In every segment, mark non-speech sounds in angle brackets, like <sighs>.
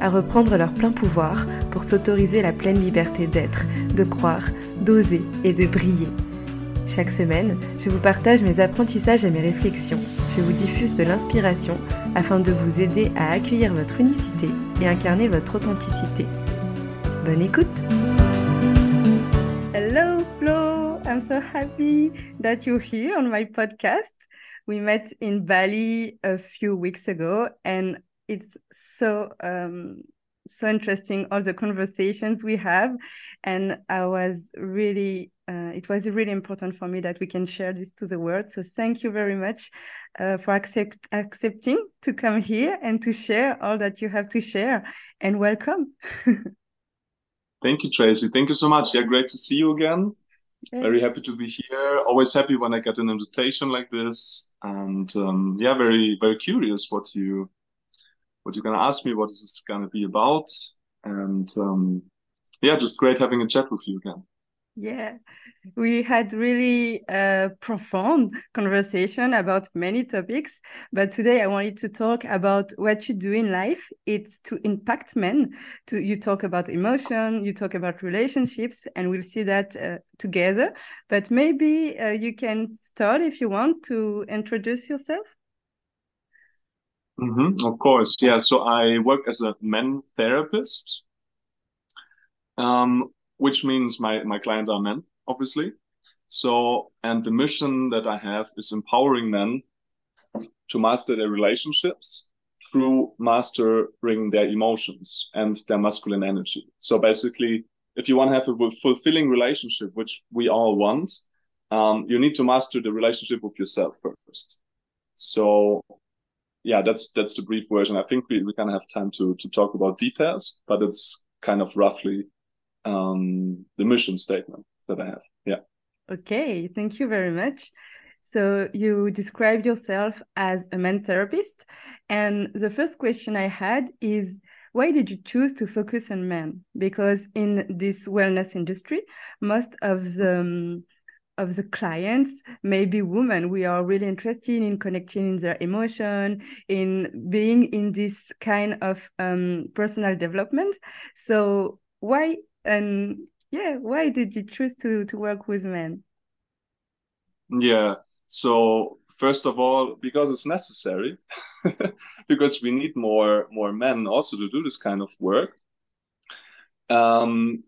à reprendre leur plein pouvoir pour s'autoriser la pleine liberté d'être, de croire, d'oser et de briller. Chaque semaine, je vous partage mes apprentissages et mes réflexions. Je vous diffuse de l'inspiration afin de vous aider à accueillir votre unicité et incarner votre authenticité. Bonne écoute Hello Flo, I'm so happy that you're here on my podcast. We met in Bali a few weeks ago and it's so um, so interesting all the conversations we have. And i was really uh, it was really important for me that we can share this to the world. So thank you very much uh, for accept accepting to come here and to share all that you have to share. And welcome. <laughs> Thank you tracy. Thank you so much. Yeah great to see you again. Yeah. very happy to be here. Always happy when i get an invitation like this. And um, yeah very very curious what you what you're going to ask me, what is this going to be about. And um, yeah, just great having a chat with you again. Yeah, we had really a profound conversation about many topics, but today I wanted to talk about what you do in life. It's to impact men. To you talk about emotion, you talk about relationships, and we'll see that uh, together. But maybe uh, you can start if you want to introduce yourself. Mm-hmm, of course, yeah. So I work as a men therapist, um, which means my my clients are men, obviously. So, and the mission that I have is empowering men to master their relationships through mastering their emotions and their masculine energy. So basically, if you want to have a fulfilling relationship, which we all want, um, you need to master the relationship with yourself first. So yeah, that's that's the brief version. I think we, we kind of have time to to talk about details, but it's kind of roughly um, the mission statement that I have. Yeah. Okay, thank you very much. So you described yourself as a man therapist, and the first question I had is why did you choose to focus on men? Because in this wellness industry, most of the um, of the clients maybe women we are really interested in connecting in their emotion in being in this kind of um, personal development. So why and yeah why did you choose to to work with men? Yeah so first of all because it's necessary <laughs> because we need more more men also to do this kind of work. Um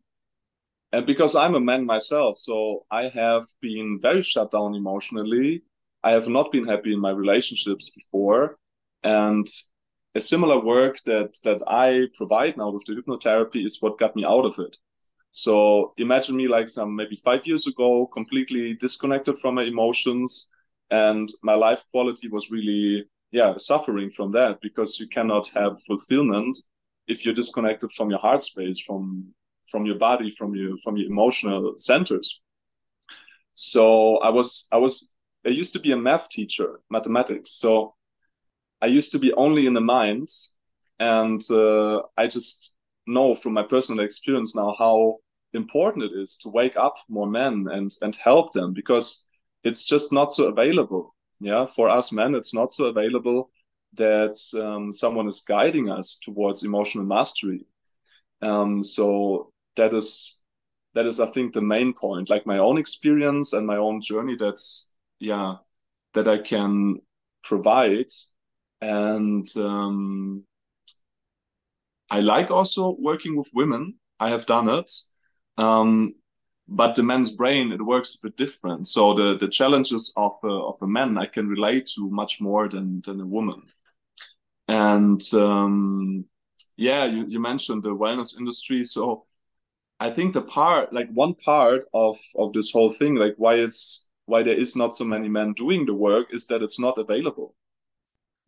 and because I'm a man myself, so I have been very shut down emotionally. I have not been happy in my relationships before, and a similar work that that I provide now with the hypnotherapy is what got me out of it. So imagine me like some maybe five years ago, completely disconnected from my emotions, and my life quality was really yeah suffering from that because you cannot have fulfillment if you're disconnected from your heart space, from from your body, from your from your emotional centers. So I was I was I used to be a math teacher, mathematics. So I used to be only in the mind, and uh, I just know from my personal experience now how important it is to wake up more men and and help them because it's just not so available. Yeah, for us men, it's not so available that um, someone is guiding us towards emotional mastery. Um, so that is that is i think the main point. Like my own experience and my own journey that's yeah that i can provide. And um, i like also working with women. I have done it. Um, but the man's brain it works a bit different. So the the challenges of a, of a man i can relate to much more than than a woman. And um, yeah you, you mentioned the wellness industry. So I think the part, like one part of of this whole thing, like why it's why there is not so many men doing the work, is that it's not available.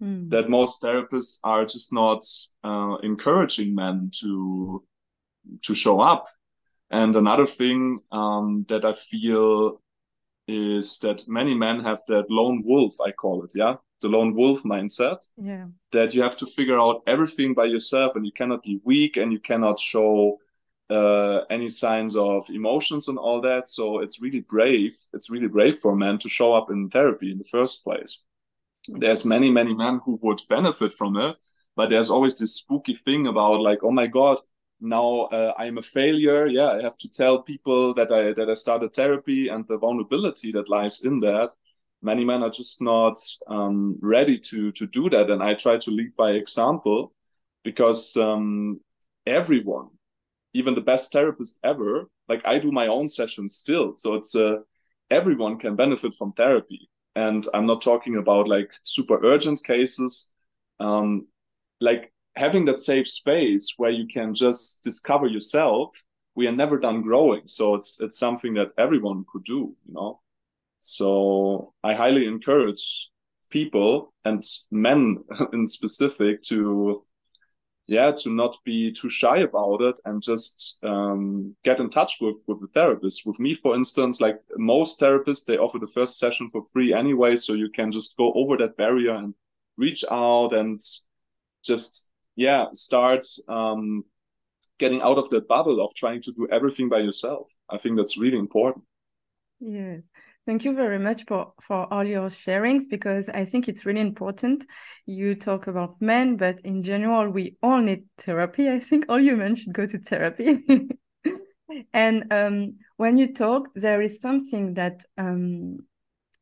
Mm. That most therapists are just not uh, encouraging men to to show up, And another thing um, that I feel is that many men have that lone wolf, I call it, yeah, the lone wolf mindset. Yeah. That you have to figure out everything by yourself, and you cannot be weak, and you cannot show uh, any signs of emotions and all that. So it's really brave. It's really brave for men to show up in therapy in the first place. There's many, many men who would benefit from it, but there's always this spooky thing about like, oh my god, now uh, I'm a failure. Yeah, I have to tell people that I that I started therapy and the vulnerability that lies in that. Many men are just not um, ready to to do that, and I try to lead by example because um, everyone even the best therapist ever like i do my own sessions still. So it's uh, everyone can benefit from therapy. And i'm not talking about like super urgent cases. Um like having that safe space where you can just discover yourself we are never done growing. So it's it's something that everyone could do you know? So i highly encourage people and men <laughs> in specific to yeah to not be too shy about it and just um, get in touch with with a therapist. With me for instance like most therapists they offer the first session for free anyway so you can just go over that barrier and reach out and just yeah start um, getting out of that bubble of trying to do everything by yourself. I think that's really important. Yes Thank you very much for, for all your sharings because I think it's really important. You talk about men, but in general, we all need therapy. I think all human should go to therapy. <laughs> and um, when you talk, there is something that um,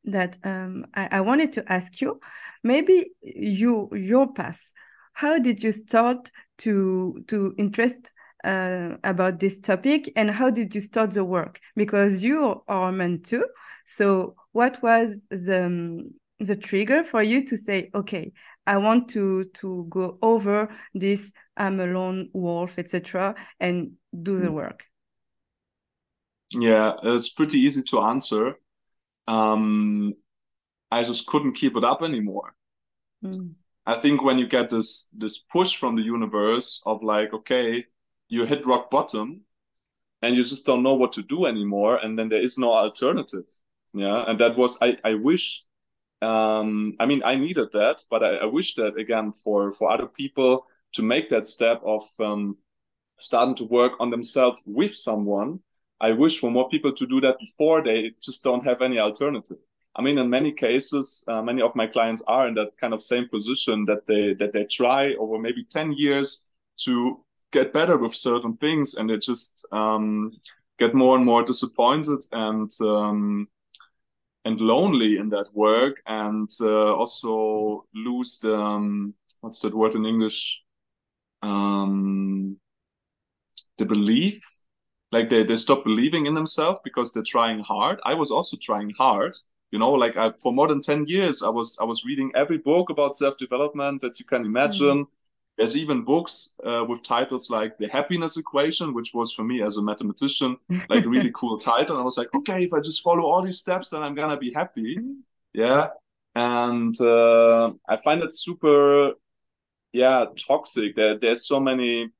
that um, I, I wanted to ask you. Maybe you your path. How did you start to to interest uh, about this topic, and how did you start the work? Because you are a man too so what was the um, the trigger for you to say, okay, I want to to go over this I'm a lone wolf, etc., and do the work? Yeah, it's pretty easy to answer. Um, I just couldn't keep it up anymore. Mm. I think when you get this this push from the universe of like, okay, you hit rock bottom, and you just don't know what to do anymore, and then there is no alternative yeah and that was i i wish um i mean i needed that but i, I wish that again for for other people to make that step of um starting to work on themselves with someone. I wish for more people to do that before they just don't have any alternative. I mean in many cases uh, many of my clients are in that kind of same position that they that they try over maybe 10 years to get better with certain things and they just um, get more and more disappointed and um, and lonely in that work and uh, also lose the um, what's that word in english? Um, the belief like they, they stop believing in themselves because they're trying hard. I was also trying hard you know like I, for more than 10 years i was i was reading every book about self-development that you can imagine. Mm. There's even books uh, with titles like The Happiness Equation, which was for me as a mathematician like a really <laughs> cool title. And I was like, okay, if I just follow all these steps, then I'm gonna be happy. Yeah, and uh, I find it super, yeah, toxic. There, there's so many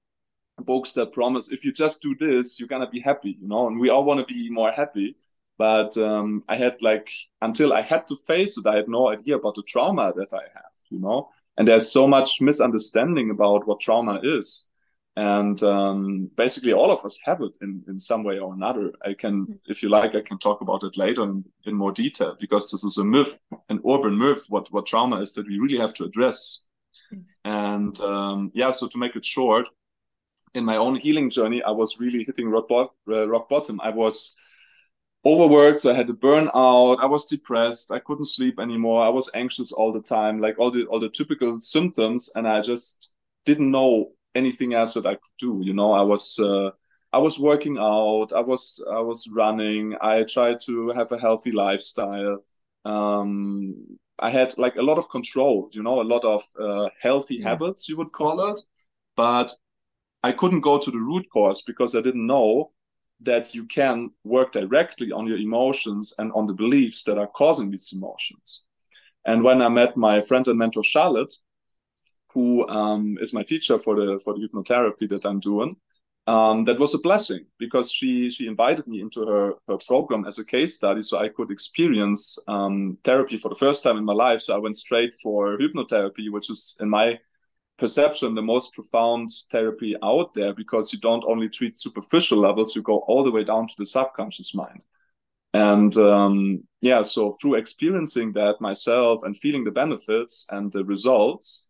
books that promise if you just do this, you're gonna be happy. You know, and we all want to be more happy. But um, I had like until I had to face it, I had no idea about the trauma that I have. You know and there's so much misunderstanding about what trauma is and um, basically all of us have it in, in some way or another i can mm-hmm. if you like i can talk about it later in, in more detail because this is a myth an urban myth what, what trauma is that we really have to address mm. and um, yeah so to make it short in my own healing journey i was really hitting rock, bo- uh, rock bottom i was overworked so i had a burnout i was depressed. I couldn't sleep anymore. I was anxious all the time like all the all the typical symptoms and i just didn't know anything else that i could do you know? I was uh, i was working out. I was i was running. I tried to have a healthy lifestyle. Um, i had like a lot of control you know? A lot of uh, healthy yeah. habits you would call it. But i couldn't go to the root cause because i didn't know that you can work directly on your emotions and on the beliefs that are causing these emotions. And when I met my friend and mentor Charlotte, who um, is my teacher for the for the hypnotherapy that I'm doing, um, that was a blessing because she she invited me into her her program as a case study so I could experience um, therapy for the first time in my life. So I went straight for hypnotherapy, which is in my perception the most profound therapy out there because you don't only treat superficial levels, you go all the way down to the subconscious mind. And um, yeah, so through experiencing that myself and feeling the benefits and the results,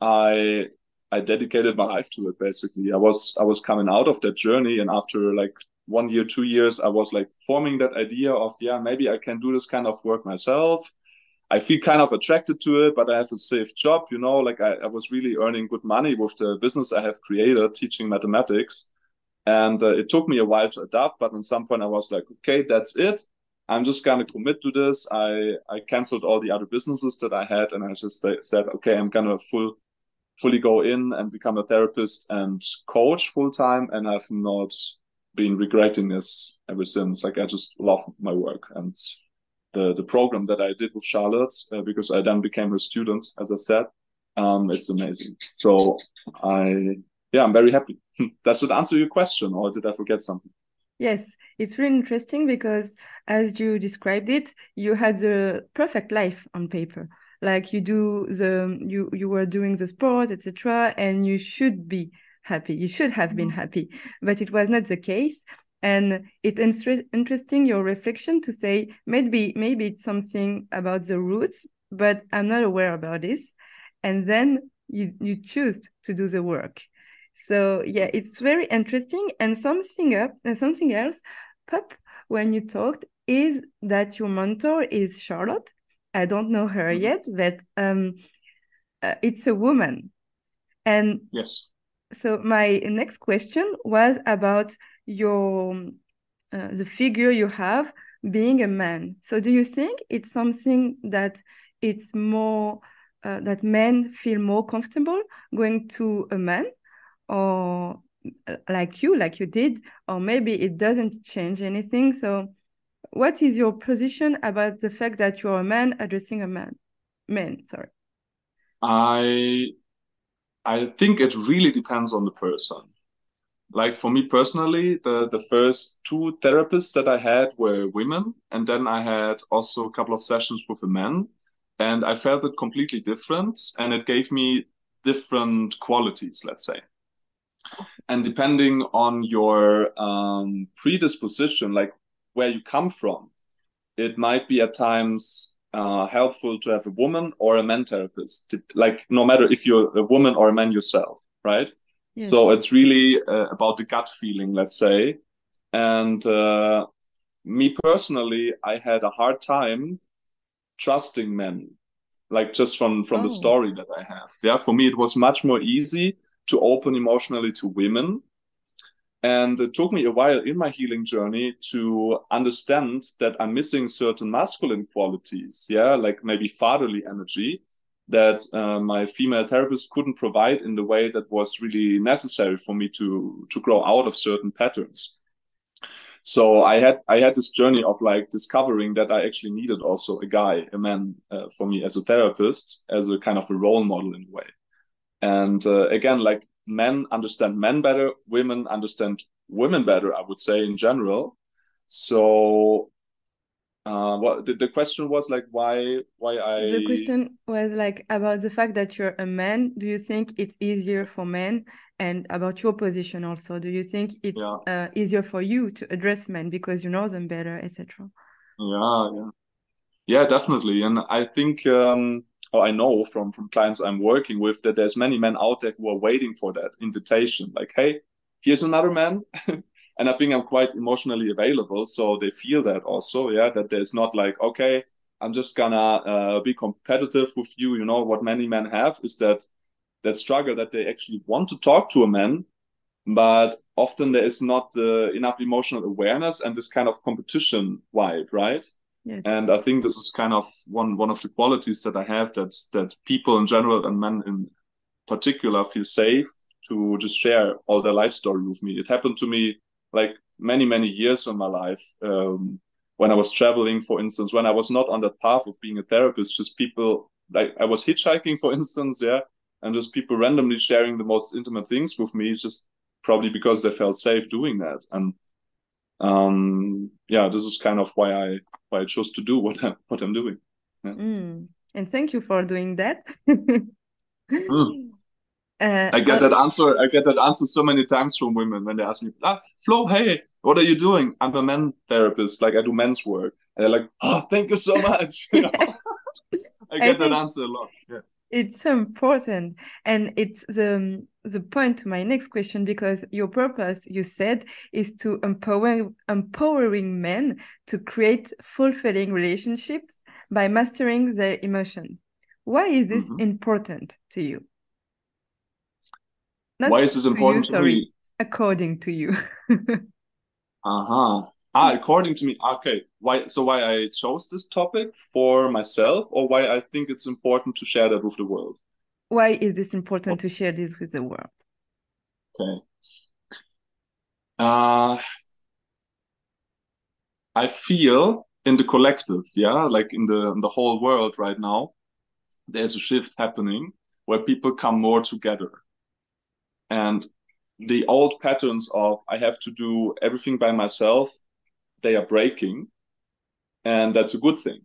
I I dedicated my life to it basically. I was I was coming out of that journey and after like one year, two years, I was like forming that idea of yeah, maybe I can do this kind of work myself. I feel kind of attracted to it, but I have a safe job, you know, like I, I was really earning good money with the business I have created, teaching mathematics. And uh, it took me a while to adapt, but at some point I was like, okay, that's it. I'm just gonna commit to this. I I canceled all the other businesses that I had, and I just said, okay, I'm gonna full fully go in and become a therapist and coach full time. And I've not been regretting this ever since. Like I just love my work and the the program that I did with Charlotte uh, because I then became her student, as I said. Um, it's amazing. So I yeah, I'm very happy. <laughs> Does it answer your question, or did I forget something? Yes, it's really interesting because as you described it, you had the perfect life on paper like you do the you you were doing the sport etc and you should be happy you should have been mm-hmm. happy but it was not the case and it's interesting your reflection to say maybe maybe it's something about the roots but i'm not aware about this and then you you choose to do the work so yeah it's very interesting and something up and something else pop when you talked is that your mentor is charlotte I don't know her mm-hmm. yet, but um, uh, it's a woman. And yes. So my next question was about your uh, the figure you have being a man. So do you think it's something that it's more uh, that men feel more comfortable going to a man, or uh, like you, like you did, or maybe it doesn't change anything? So what is your position about the fact that you're a man addressing a man men sorry i i think it really depends on the person like for me personally the the first two therapists that i had were women and then i had also a couple of sessions with a man and i felt it completely different and it gave me different qualities let's say and depending on your um, predisposition like where you come from, it might be at times uh, helpful to have a woman or a man therapist, like no matter if you're a woman or a man yourself, right? Yes. So it's really uh, about the gut feeling, let's say. And uh, me personally, I had a hard time trusting men, like just from from oh. the story that I have. Yeah, for me, it was much more easy to open emotionally to women and it took me a while in my healing journey to understand that I'm missing certain masculine qualities, yeah, like maybe fatherly energy that uh, my female therapist couldn't provide in the way that was really necessary for me to to grow out of certain patterns. So I had I had this journey of like discovering that I actually needed also a guy, a man, uh, for me as a therapist, as a kind of a role model in a way. And uh, again, like men understand men better, women understand women better, I would say in general. So uh what the, the question was like why why i the question was like about the fact that you're a man do you think it's easier for men and about your position also do you think it's yeah. uh, easier for you to address men because you know them better etc yeah yeah yeah definitely and i think um or I know from from clients I'm working with that there's many men out there who are waiting for that invitation. Like, hey, here's another man. <laughs> and I think I'm quite emotionally available, so they feel that also, yeah, that there's not like, okay, I'm just gonna uh, be competitive with you. You know what many men have is that that struggle that they actually want to talk to a man, but often there is not uh, enough emotional awareness and this kind of competition vibe, right? Yes. And I think this is kind of one one of the qualities that I have that that people in general and men in particular feel safe to just share all their life story with me. It happened to me like many many years in my life um, when I was traveling, for instance, when I was not on that path of being a therapist. Just people like I was hitchhiking, for instance, yeah, and just people randomly sharing the most intimate things with me. Just probably because they felt safe doing that. And um, yeah, this is kind of why I why I chose to do what I'm what I'm doing. Yeah. Mm. And thank you for doing that. mm. <laughs> uh, I get that answer. I get that answer so many times from women when they ask me, ah, Flo, hey, what are you doing? I'm a men therapist. Like I do men's work. And they're like, oh, thank you so much. <laughs> You know? I get I that answer a lot. Yeah. It's so important, and it's the the point to my next question because your purpose, you said, is to empower empowering men to create fulfilling relationships by mastering their emotion. Why is this mm -hmm. important to you? Not Why is it important to, you, sorry, to me? According to you. <laughs> uh huh. Ah, according to me, okay. Why? So why I chose this topic for myself, or why I think it's important to share that with the world? Why is this important to share this with the world? Okay. Uh, I feel in the collective, yeah, like in the in the whole world right now, there's a shift happening where people come more together, and the old patterns of I have to do everything by myself they are breaking. And that's a good thing.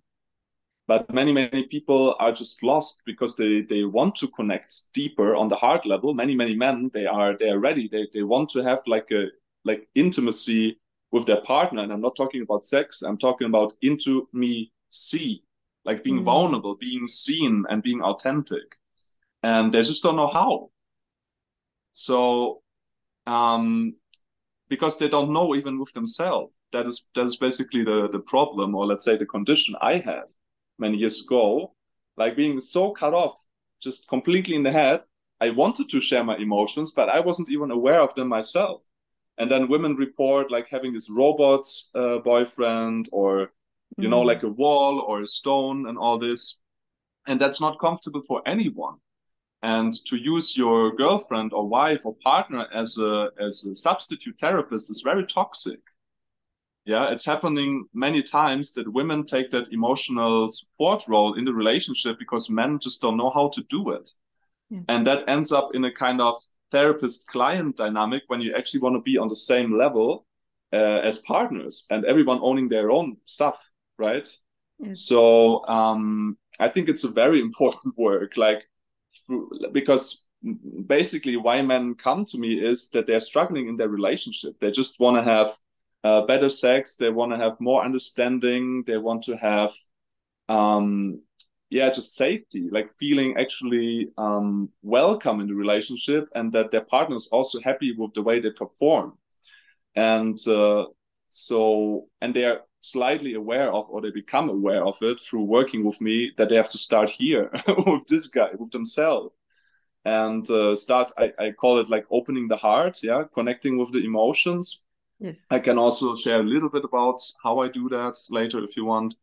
But many many people are just lost because they they want to connect deeper on the heart level. Many many men they are they are ready. They, they want to have like a like intimacy with their partner. And i'm not talking about sex. I'm talking about into me see like being mm. vulnerable being seen and being authentic. And they just don't know how so um because they don't know even with themselves. That is that is basically the the problem, or let's say the condition I had many years ago, like being so cut off, just completely in the head. I wanted to share my emotions, but I wasn't even aware of them myself. And then women report like having this robot uh, boyfriend, or you mm. know, like a wall or a stone, and all this. And that's not comfortable for anyone and to use your girlfriend or wife or partner as a as a substitute therapist is very toxic. Yeah it's happening many times that women take that emotional support role in the relationship because men just don't know how to do it. Yeah. and that ends up in a kind of therapist client dynamic when you actually want to be on the same level uh, as partners and everyone owning their own stuff right? So um, i think it's a very important <laughs> work like because basically why men come to me is that they're struggling in their relationship. They just want to have uh, better sex. They want to have more understanding. They want to have, um, yeah, just safety, like feeling actually um, welcome in the relationship, and that their partner is also happy with the way they perform. And uh, so, and they are slightly aware of or they become aware of it through working with me that they have to start here <laughs> with this guy with themselves. And uh, start I, I call it like opening the heart yeah connecting with the emotions. Yes. I can also share a little bit about how i do that later if you want.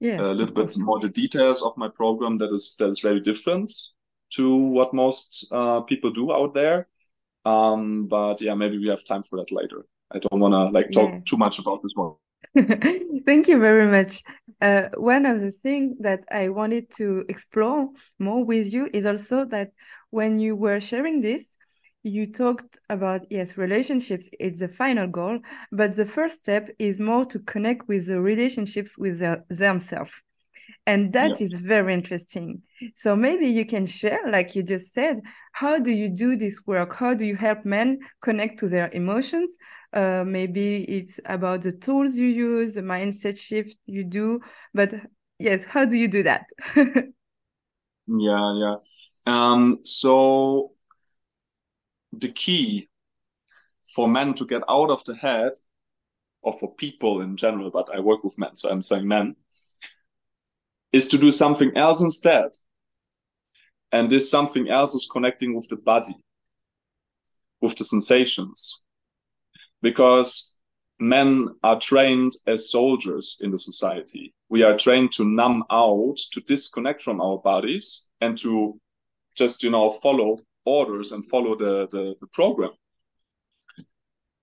Yeah a little bit more the details of my program that is that is very different to what most uh, people do out there. Um but yeah maybe we have time for that later. I don't want to like talk yeah. too much about this one <laughs> Thank you very much. Uh, one of the things that I wanted to explore more with you is also that when you were sharing this, you talked about yes, relationships, it's the final goal, but the first step is more to connect with the relationships with the, themselves. And that is very interesting. So maybe you can share, like you just said, how do you do this work? How do you help men connect to their emotions? Uh, maybe it's about the tools you use, the mindset shift you do. But yes, how do you do that? <laughs> yeah, yeah. Um, so the key for men to get out of the head, or for people in general, but I work with men, so I'm saying men, is to do something else instead. And this something else is connecting with the body, with the sensations because men are trained as soldiers in the society. We are trained to numb out, to disconnect from our bodies, and to just you know follow orders and follow the the, the program.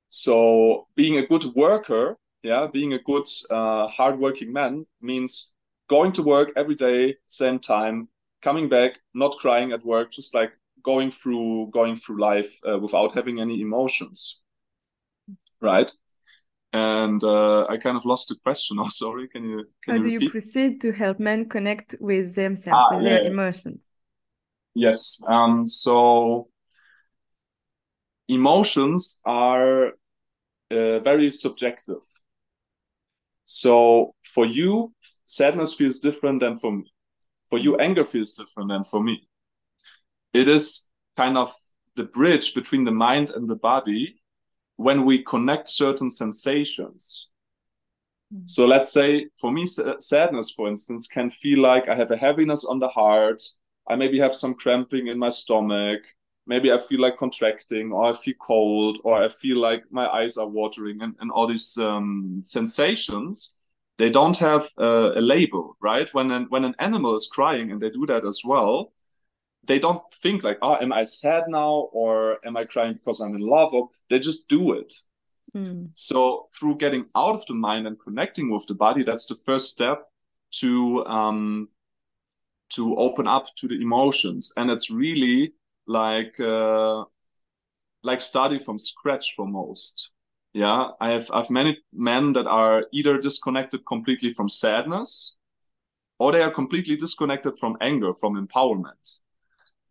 So being a good worker, yeah, being a good uh, hardworking man means going to work every day, same time, coming back, not crying at work, just like going through going through life uh, without having any emotions right. And uh, i kind of lost the question. <laughs> Oh sorry. Can you can how you do repeat? you proceed to help men connect with themselves Ah, with their yeah. emotions? Yes. Um so emotions are uh, very subjective. So for you sadness feels different than for me. For you anger feels different than for me. It is kind of the bridge between the mind and the body when we connect certain sensations. So let's say for me, sadness, for instance, can feel like I have a heaviness on the heart. I maybe have some cramping in my stomach. Maybe I feel like contracting, or I feel cold, or I feel like my eyes are watering, and, and all these um, sensations. They don't have a, a label, right? When an, when an animal is crying, and they do that as well, they don't think like, oh, am I sad now or am I crying because I'm in love? Or they just do it. Mm. So through getting out of the mind and connecting with the body, that's the first step to um, to open up to the emotions, and it's really like uh, like starting from scratch for most. Yeah, I have I've many men that are either disconnected completely from sadness, or they are completely disconnected from anger, from empowerment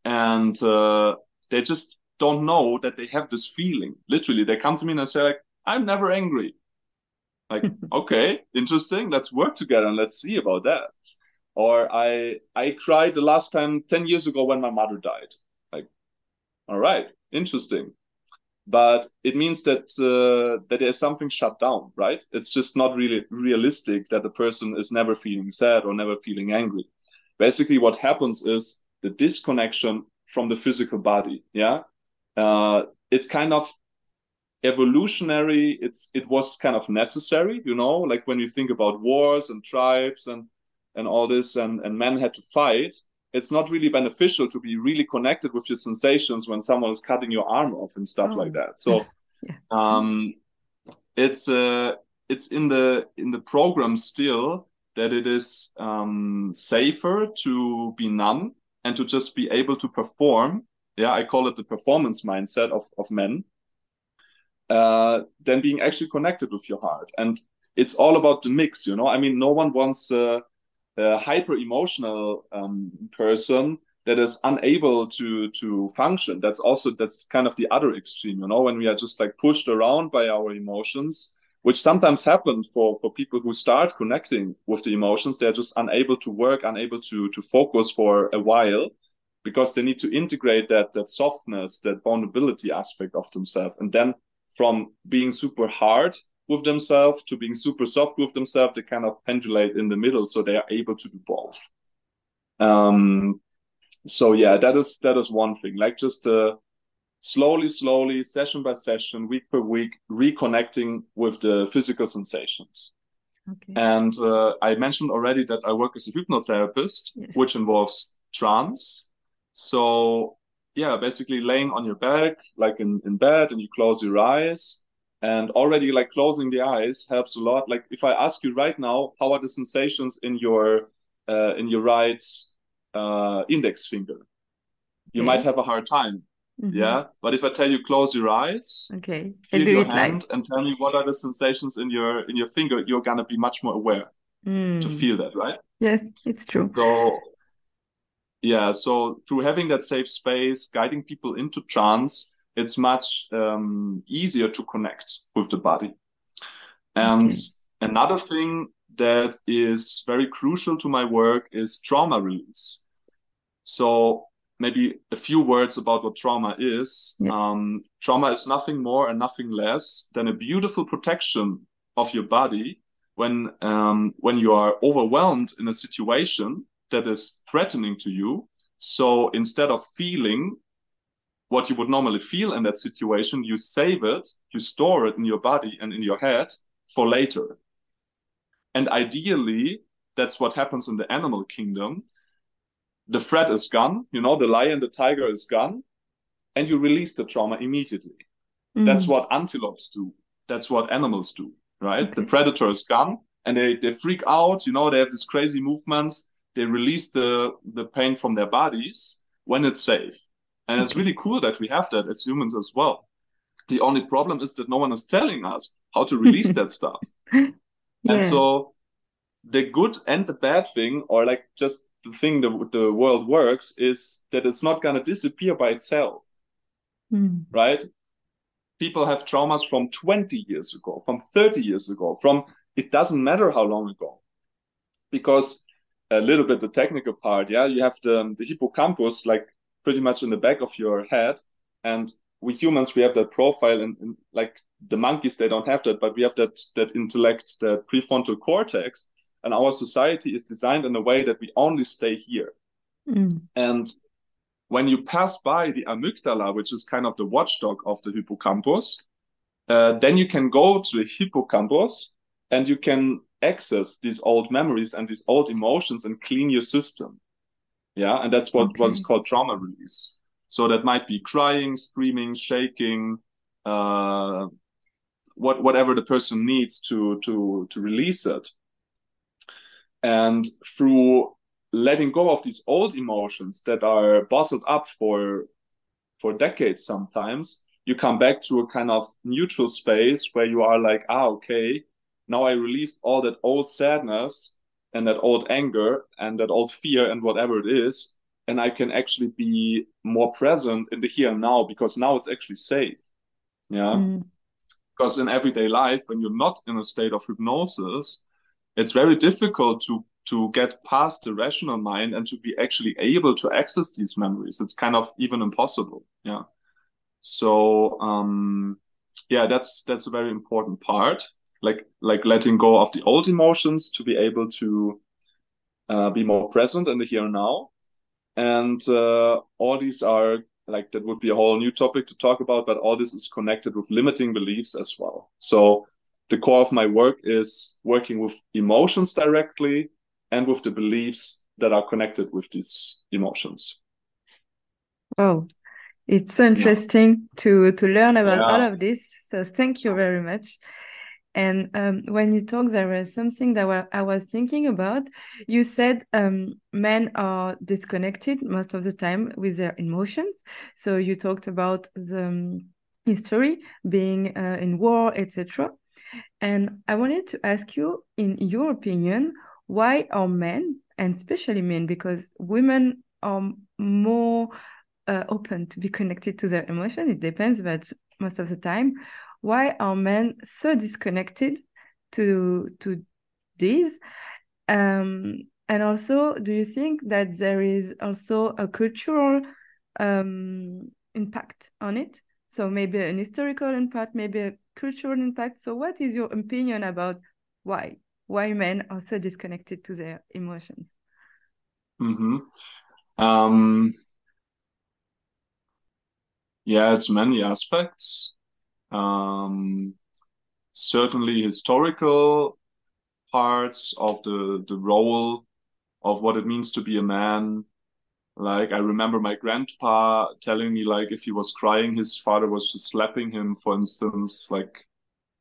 and uh, they just don't know that they have this feeling. Literally, they come to me and they say like, "I'm never angry." Like, <laughs> okay, interesting. Let's work together and let's see about that. Or I I cried the last time ten years ago when my mother died. Like, all right, interesting. But it means that uh, that there's something shut down, right? It's just not really realistic that the person is never feeling sad or never feeling angry. Basically, what happens is the disconnection from the physical body. Yeah, uh, it's kind of evolutionary. It's it was kind of necessary, you know, like when you think about wars and tribes and and all this, and and men had to fight. It's not really beneficial to be really connected with your sensations when someone is cutting your arm off and stuff Oh. like that. So, <laughs> Yeah. um, it's uh, it's in the in the program still that it is um, safer to be numb and to just be able to perform. Yeah, I call it the performance mindset of of men. Uh, than being actually connected with your heart, and it's all about the mix. You know, I mean, no one wants a, a hyper emotional um, person that is unable to to function. That's also that's kind of the other extreme. You know, when we are just like pushed around by our emotions which sometimes happen for for people who start connecting with the emotions they're just unable to work unable to to focus for a while because they need to integrate that that softness that vulnerability aspect of themselves. And then from being super hard with themselves to being super soft with themselves they kind of pendulate in the middle so they are able to do both. Um so yeah that is that is one thing. Like just uh slowly, slowly, session by session, week by week, reconnecting with the physical sensations. Okay. And uh, I mentioned already that I work as a hypnotherapist, Yes. which involves trance. So, yeah, basically laying on your back, like in, in bed, and you close your eyes. And already, like closing the eyes helps a lot. Like if I ask you right now, how are the sensations in your uh, in your right uh, index finger? You might have a hard time. Mhm. Yeah, but if I tell you close your eyes, Okay. Feel do your it hand, like. and tell me what are the sensations in your in your finger, you're gonna be much more aware to Mm. feel that, right? Yes, it's true. So yeah, so through having that safe space, guiding people into trance, it's much um, easier to connect with the body. And Okay. another thing that is very crucial to my work is trauma release. So maybe a few words about what trauma is. Yes. Um, trauma is nothing more and nothing less than a beautiful protection of your body when um, when you are overwhelmed in a situation that is threatening to you. So instead of feeling what you would normally feel in that situation, you save it, you store it in your body and in your head for later. And ideally, that's what happens in the animal kingdom. The threat is gone, you know, the lion, the tiger is gone, and you release the trauma immediately. That's Mm. what antelopes do. That's what animals do, right? The predator is gone and they, they freak out, you know, they have these crazy movements. They release the, the pain from their bodies when it's safe. And it's really cool that we have that as humans as well. The only problem is that no one is telling us how to release that <laughs> stuff. Yeah. And so the good and the bad thing, or like just the thing the, the world works, is that it's not going to disappear by itself. Mm. Right? People have traumas from 20 years ago, from 30 years ago, from it doesn't matter how long ago. Because a little bit the technical part, yeah, you have the, the hippocampus like pretty much in the back of your head. And we humans, we have that profile and, and like the monkeys, they don't have that, but we have that, that intellect, that prefrontal cortex and our society is designed in a way that we only stay here. Mm. And when you pass by the amygdala, which is kind of the watchdog of the hippocampus, uh, then you can go to the hippocampus and you can access these old memories and these old emotions and clean your system. Yeah, and that's what okay. what's called trauma release. So that might be crying, screaming, shaking, uh, what whatever the person needs to to to release it. And through letting go of these old emotions that are bottled up for for decades sometimes, you come back to a kind of neutral space where you are like, ah, okay, now I released all that old sadness and that old anger and that old fear and whatever it is. And I can actually be more present in the here and now because now it's actually safe. Yeah. Mm. Because in everyday life, when you're not in a state of hypnosis, it's very difficult to to get past the rational mind and to be actually able to access these memories. It's kind of even impossible yeah. So um yeah that's that's a very important part. Like like letting go of the old emotions to be able to uh, be more present in the here and now. And uh, all these are like that would be a whole new topic to talk about but all this is connected with limiting beliefs as well. So the core of my work is working with emotions directly and with the beliefs that are connected with these emotions. Oh, it's so interesting yeah. to to learn about yeah. all of this. So thank you very much. And um, when you talk, there was something that I was thinking about. You said um, men are disconnected most of the time with their emotions. So you talked about the um, history being uh, in war, etc. And I wanted to ask you, in your opinion, why are men, and especially men, because women are more uh, open to be connected to their emotion, it depends, but most of the time, why are men so disconnected to to this? Um, and also, do you think that there is also a cultural um, impact on it? So maybe an historical impact, maybe a cultural impact. So, what is your opinion about why why men are so disconnected to their emotions? Mm-hmm. Um, yeah, it's many aspects. Um, certainly historical parts of the the role of what it means to be a man like I remember my grandpa telling me like if he was crying, his father was just slapping him, for instance, like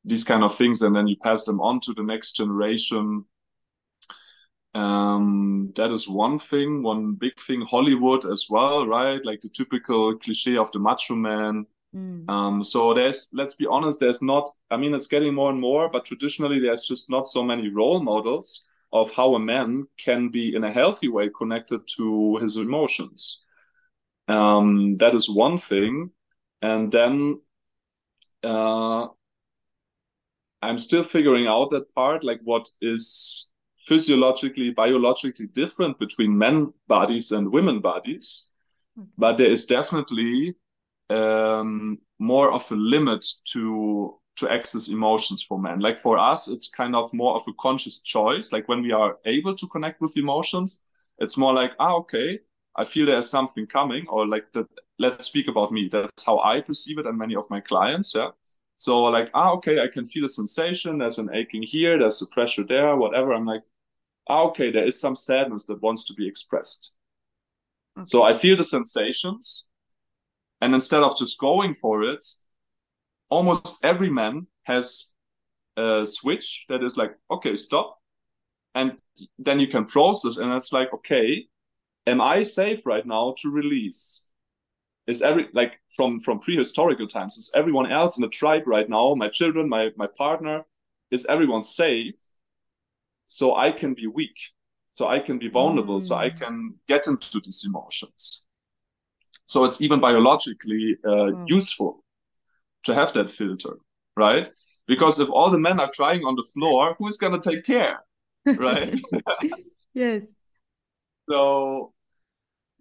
these kind of things, and then you pass them on to the next generation. Um, that is one thing, one big thing. Hollywood as well, right? Like the typical cliche of the macho man. Mm. Um, so there's, let's be honest, there's not. I mean, it's getting more and more, but traditionally there's just not so many role models of how a man can be in a healthy way connected to his emotions. Um, that is one thing. And then uh, I'm still figuring out that part, like what is physiologically, biologically different between men bodies and women bodies. But there is definitely um, more of a limit to to access emotions for men. Like for us, it's kind of more of a conscious choice. Like when we are able to connect with emotions, it's more like, ah, okay, I feel there's something coming, or like that. Let's speak about me. That's how I perceive it, and many of my clients. Yeah. So like, ah, okay, I can feel a sensation. There's an aching here. There's a pressure there. Whatever. I'm like, ah, okay, there is some sadness that wants to be expressed. Okay. So I feel the sensations, and instead of just going for it, almost every man has a switch that is like, okay, stop. And then you can process, and it's like, okay, am I safe right now to release? is every like from from prehistorical times is everyone else in the tribe right now my children my my partner is everyone safe so i can be weak so i can be vulnerable mm. so i mm. can get into these emotions so it's even biologically uh, mm. useful to have that filter right? Because if all the men are crying on the floor who's going to take care right? <laughs> Yes. <laughs> So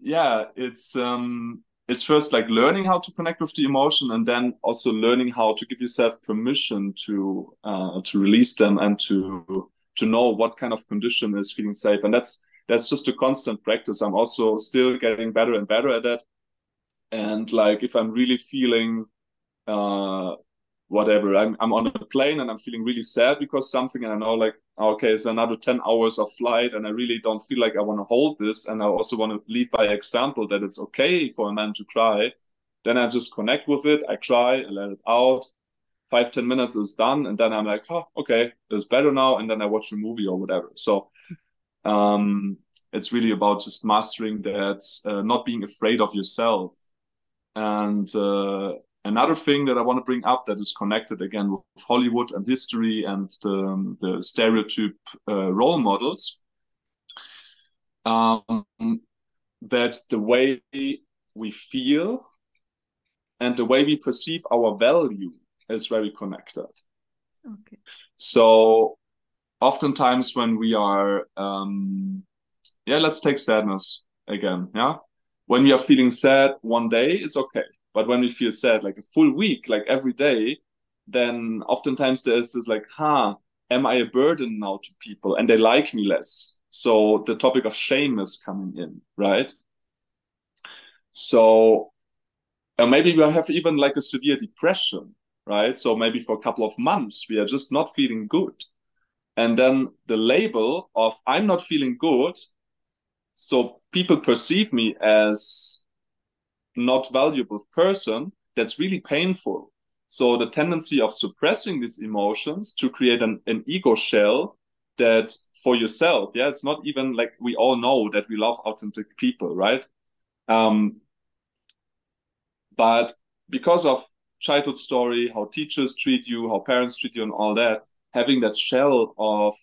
yeah it's um it's first like learning how to connect with the emotion and then also learning how to give yourself permission to uh, to release them and to to know what kind of condition is feeling safe. And that's that's just a constant practice. I'm also still getting better and better at that. And like if i'm really feeling uh whatever. I'm I'm on a plane and I'm feeling really sad because something, and I know like okay, it's another ten hours of flight, and I really don't feel like I want to hold this, and I also want to lead by example that it's okay for a man to cry. Then I just connect with it. I cry, I let it out. Five ten minutes is done, and then I'm like, oh, okay, it's better now, and then I watch a movie or whatever. So. Um, it's really about just mastering that, uh, not being afraid of yourself, and uh, another thing that I want to bring up that is connected again with Hollywood and history and the, the stereotype uh, role models, um, that the way we feel and the way we perceive our value is very connected. Okay. So oftentimes when we are, um, yeah, let's take sadness again. Yeah. When we are feeling sad one day, it's okay but when we feel sad, like a full week, like every day, then oftentimes there's this like, huh, am I a burden now to people and they like me less? So the topic of shame is coming in, right? So uh, maybe we have even like a severe depression, right? So maybe for a couple of months we are just not feeling good. And then the label of I'm not feeling good, so people perceive me as not valuable person, that's really painful. So the tendency of suppressing these emotions to create an, an ego shell that for yourself, yeah, it's not even like we all know that we love authentic people, right? Um, but because of childhood story, how teachers treat you, how parents treat you, and all that, having that shell of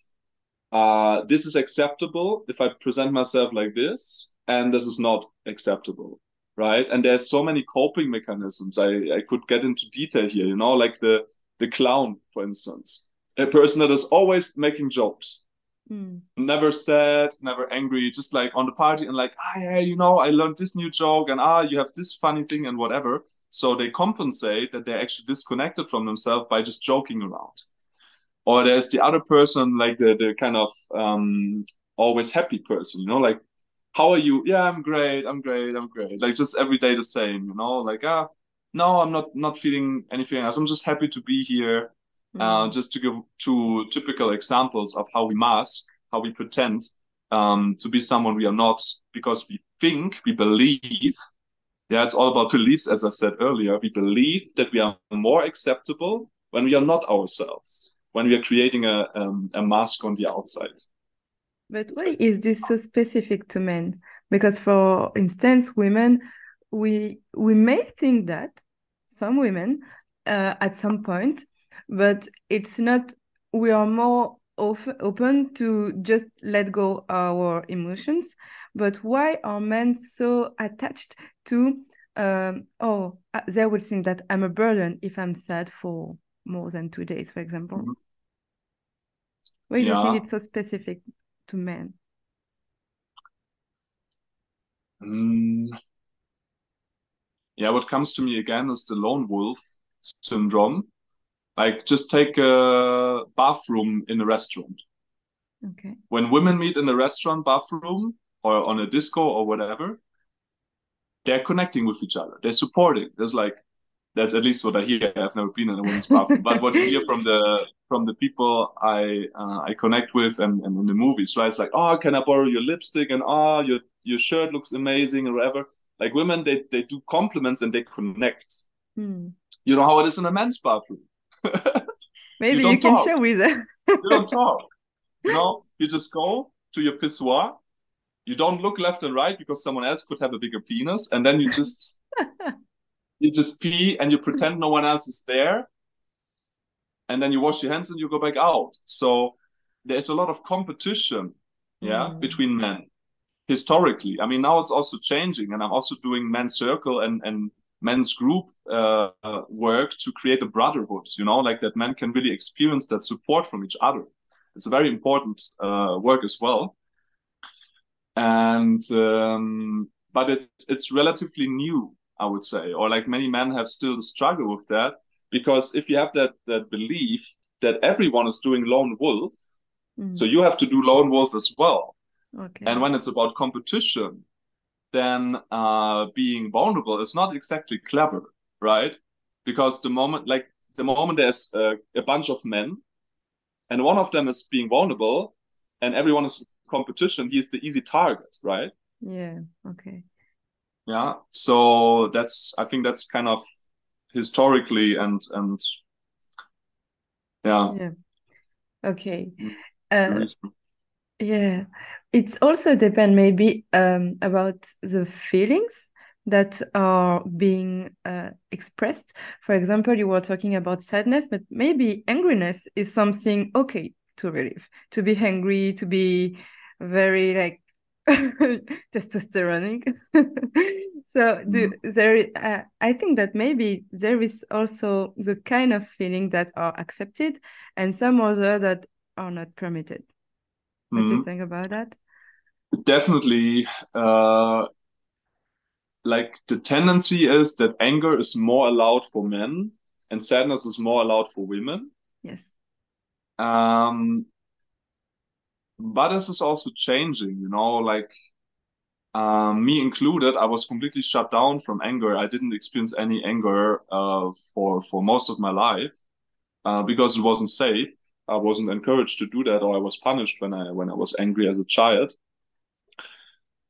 uh, this is acceptable if I present myself like this, and this is not acceptable right? And there's so many coping mechanisms. I, I could get into detail here, you know, like the the clown, for instance, a person that is always making jokes, mm. never sad, never angry, just like on the party and like, ah, yeah, you know, I learned this new joke and ah, you have this funny thing and whatever. So they compensate that they're actually disconnected from themselves by just joking around. Or there's the other person, like the the kind of um, always happy person, you know, like how are you? Yeah, I'm great. I'm great. I'm great. Like just every day the same, you know, like, ah, no, I'm not, not feeling anything else. I'm just happy to be here. Mm. Uh, just to give two typical examples of how we mask, how we pretend um, to be someone we are not because we think, we believe. Yeah, it's all about beliefs, as I said earlier. We believe that we are more acceptable when we are not ourselves, when we are creating a, um, a mask on the outside. But why is this so specific to men? Because, for instance, women, we we may think that some women uh, at some point, but it's not. We are more open to just let go our emotions. But why are men so attached to? Um, oh, uh, they will think that I'm a burden if I'm sad for more than two days, for example. Mm -hmm. Why do you think it's so specific to men? Mm. Yeah, what comes to me again is the lone wolf syndrome. Like, just take a bathroom in a restaurant. Okay. When women meet in a restaurant bathroom or on a disco or whatever, they're connecting with each other. They're supporting. There's like that's at least what I hear. I've never been in a women's bathroom, but what you hear from the from the people I uh, I connect with and, and in the movies, right? It's like, oh, can I borrow your lipstick? And oh, your your shirt looks amazing, or whatever. Like women, they they do compliments and they connect. Hmm. You know how it is in a men's bathroom. <laughs> Maybe you, you can share with them. you don't <laughs> talk. You know, you just go to your pissoir, you don't look left and right because someone else could have a bigger penis and then you just <laughs> you just pee and you pretend no one else is there and then you wash your hands and you go back out. So there's a lot of competition yeah mm. between men historically. I mean now it's also changing and i'm also doing men's circle and and men's group uh, work to create a brotherhood you know like that men can really experience that support from each other. It's a very important uh, work as well. And um, but it's it's relatively new i would say or like many men have still the struggle with that because if you have that that belief that everyone is doing lone wolf mm. so you have to do lone wolf as well okay. and when it's about competition then uh, being vulnerable is not exactly clever right because the moment like the moment there's a, a bunch of men and one of them is being vulnerable and everyone is competition he's the easy target right yeah okay yeah so that's i think that's kind of historically and and yeah. Yeah. Okay. Mm, uh, yeah. It's also depend maybe um, about the feelings that are being uh, expressed. For example you were talking about sadness but maybe angriness is something okay to relieve. To be angry to be very like <laughs> testosteronic <laughs> so do mm. there uh, i think that maybe there is also the kind of feeling that are accepted and some other that are not permitted what mm. do you mm-hmm. think about that definitely uh like the tendency is that anger is more allowed for men and sadness is more allowed for women yes um but this is also changing you know like um, me included i was completely shut down from anger. I didn't experience any anger uh, for for most of my life uh, because it wasn't safe. I wasn't encouraged to do that or i was punished when i when i was angry as a child.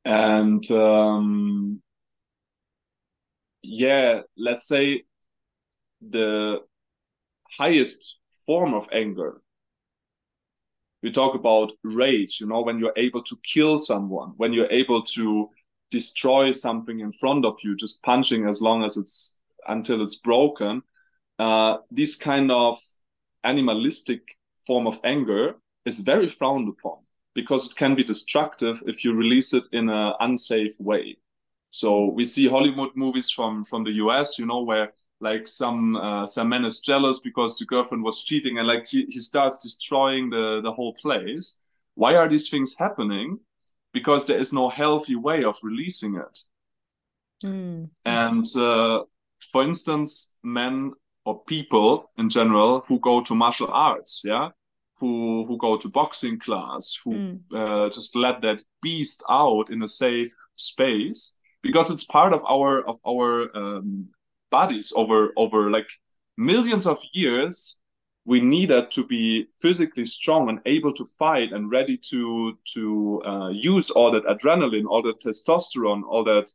And um, yeah let's say the highest form of anger we talk about rage you know when you're able to kill someone when you're able to destroy something in front of you just punching as long as it's until it's broken uh, this kind of animalistic form of anger is very frowned upon because it can be destructive if you release it in an unsafe way. So we see hollywood movies from from the us you know where like some uh, some man is jealous because the girlfriend was cheating and like he, he starts destroying the the whole place why are these things happening because there is no healthy way of releasing it mm. and uh, for instance men or people in general who go to martial arts yeah who who go to boxing class who mm. uh, just let that beast out in a safe space because it's part of our of our um, bodies over over like millions of years we needed to be physically strong and able to fight and ready to to uh, use all that adrenaline all that testosterone all that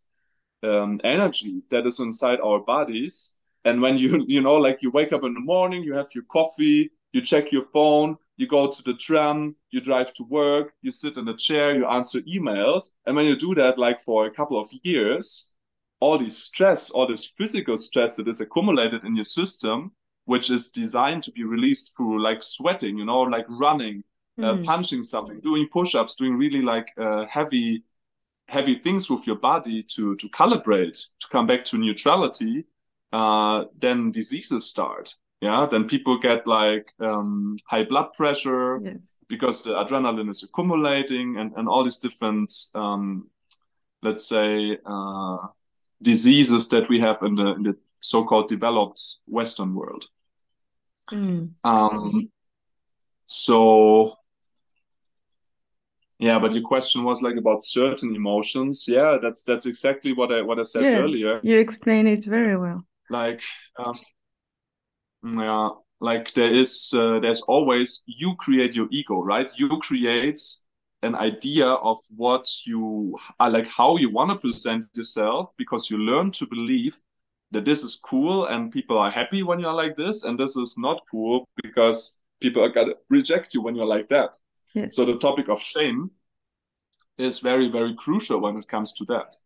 um, energy that is inside our bodies. And when you <laughs> you know like you wake up in the morning you have your coffee you check your phone you go to the tram you drive to work you sit in a chair you answer emails. And when you do that like for a couple of years all this stress, all this physical stress that is accumulated in your system, which is designed to be released through like sweating, you know, like running, mm. uh, hmm. punching something, doing push-ups, doing really like uh, heavy, heavy things with your body to to calibrate, to come back to neutrality. Uh, then diseases start. Yeah, then people get like um, high blood pressure yes. because the adrenaline is accumulating, and and all these different, um, let's say, uh, diseases that we have in the, in the so-called developed Western world. Mm. Um, so yeah, but your question was like about certain emotions. Yeah, that's that's exactly what I what I said yeah, earlier. You explain it very well. Like, um, yeah, like there is uh, there's always you create your ego, right? You create an idea of what you are like how you want to present yourself because you learn to believe that this is cool and people are happy when you're like this and this is not cool because people are gonna reject you when you're like that yes. so the topic of shame is very, very crucial when it comes to that.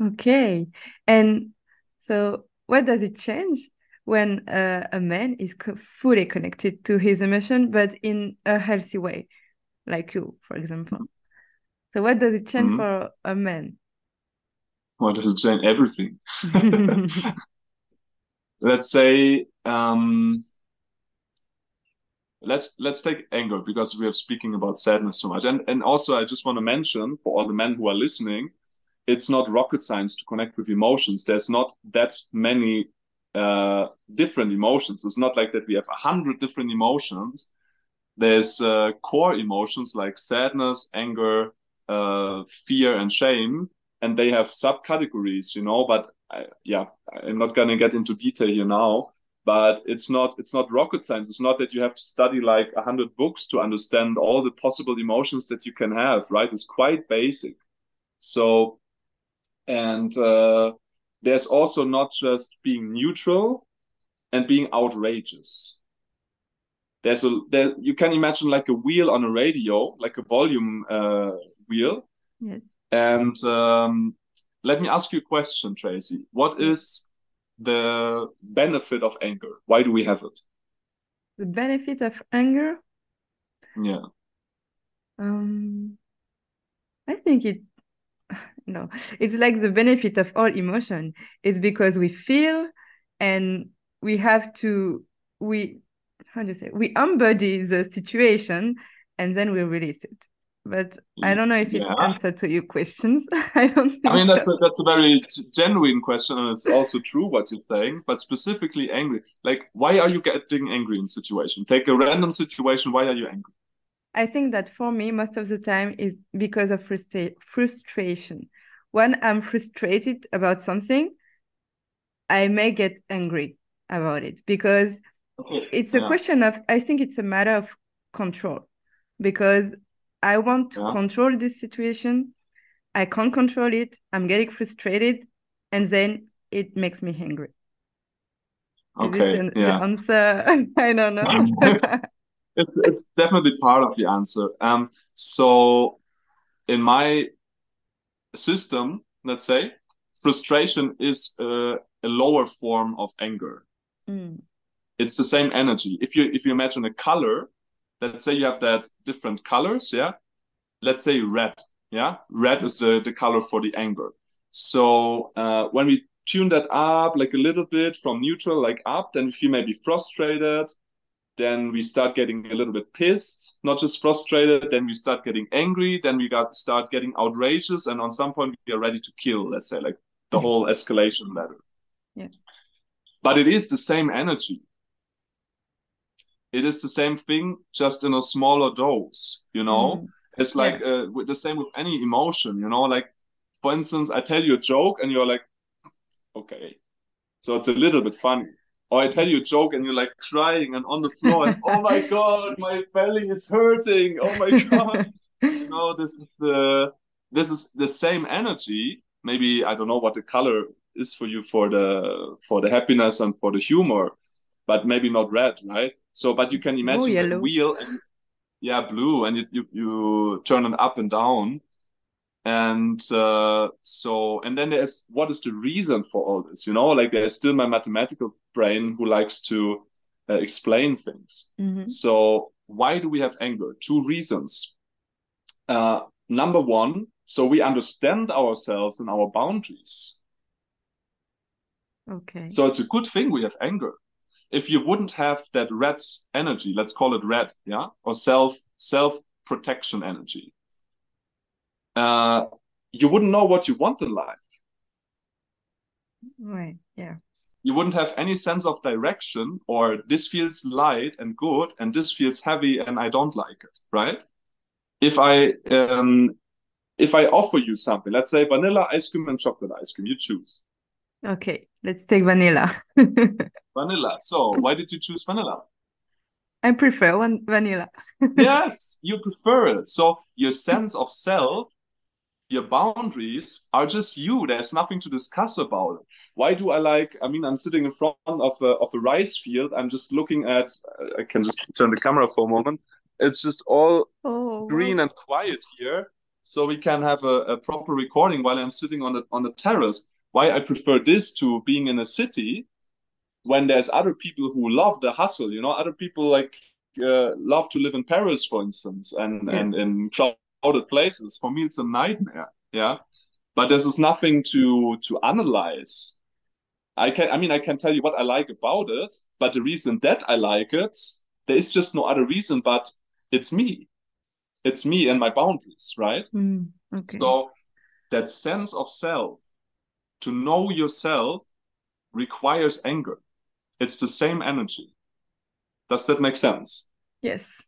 Okay. And so, what does it change when uh, a man is co fully connected to his emotion, but in a healthy way, like you, for example? So, what does it change mm -hmm. for a man? What does it change? Everything. <laughs> <laughs> Let's say, um, let's let's take anger because we are speaking about sadness so much, and and also I just want to mention for all the men who are listening, it's not rocket science to connect with emotions. There's not that many uh, different emotions. It's not like that we have a hundred different emotions. There's uh, core emotions like sadness, anger, uh, fear, and shame, and they have subcategories, you know. But I, yeah, I'm not gonna get into detail here now. But it's not it's not rocket science. It's not that you have to study like hundred books to understand all the possible emotions that you can have. Right? It's quite basic. So, and uh, there's also not just being neutral and being outrageous. There's a there you can imagine like a wheel on a radio, like a volume uh, wheel. Yes. And um, let me ask you a question, Tracy. What is the benefit of anger? Why do we have it? The benefit of anger? Yeah. Um, I think it <sighs> no it's like the benefit of all emotion it's because we feel and we have to we how do you say we embody the situation and then we release it but I don't know if yeah. it answered to your questions. <laughs> I don't I mean, so. that's a, that's a very genuine question, and it's also true what you're saying. But specifically, angry. Like, why are you getting angry in situation? Take a random situation. Why are you angry? I think that for me, most of the time is because of frustra- frustration when I'm frustrated about something, I may get angry about it because. It's a yeah. question of, I think it's a matter of control because I want to yeah. control this situation. I can't control it. I'm getting frustrated. And then it makes me angry. Okay. It yeah. the answer? <laughs> I don't know. <laughs> it's, it's definitely part of the answer. Um, so in my system, let's say, frustration is a, a lower form of anger. Mm. It's the same energy. If you if you imagine a color, let's say you have that different colors, yeah. Let's say red, yeah. Red is the the color for the anger. So uh, when we tune that up like a little bit from neutral like up, then we feel maybe frustrated, then we start getting a little bit pissed, not just frustrated. Then we start getting angry. Then we got start getting outrageous, and on some point we are ready to kill. Let's say like the whole escalation ladder. Yes. But it is the same energy. It is the same thing, just in a smaller dose. You know, mm. it's like yeah. uh, the same with any emotion. You know, like for instance, I tell you a joke, and you're like, okay, so it's a little bit funny or I tell you a joke and you're like crying and on the floor and oh my <laughs> god, my belly is hurting. Oh my god. <laughs> you know, this is the this is the same energy. Maybe I don't know what the color is for you for the for the happiness and for the humor, but maybe not red, right? So, but you can imagine oh, the wheel and yeah, blue, and you, you you turn it up and down, and uh, so and then there's what is the reason for all this you know? Like there's still my mathematical brain who likes to uh, explain things. Mm-hmm. so why do we have anger? Two reasons. Uh, number one so we understand ourselves and our boundaries. Okay. So it's a good thing we have anger if you wouldn't have that red energy let's call it red yeah or self self protection energy uh, you wouldn't know what you want in life. Right. Yeah. You wouldn't have any sense of direction, or this feels light and good, and this feels heavy, and I don't like it. Right? If I um, if I offer you something, let's say vanilla ice cream and chocolate ice cream, you choose. Okay, let's take vanilla. <laughs> vanilla. So, why did you choose vanilla? I prefer one vanilla. <laughs> yes, you prefer it. So your sense of self your boundaries are just you. There's nothing to discuss about it. Why do I like? I mean, I'm sitting in front of a of a rice field. I'm just looking at. I can just turn the camera for a moment. It's just all oh, green wow. and quiet here. so we can have a, a proper recording while I'm sitting on the on the terrace. Why I prefer this to being in a city when there's other people who love the hustle, you know, other people like uh, love to live in Paris, for instance, and and in crowded places. For me, it's a nightmare. Yeah, but this is nothing to to analyze. I can, I mean, I can tell you what I like about it, but the reason that I like it, there is just no other reason, but it's me. It's me and my boundaries, right? Mm, okay. So that sense of self, to know yourself, requires anger. It's the same energy. Does that make sense? Yes.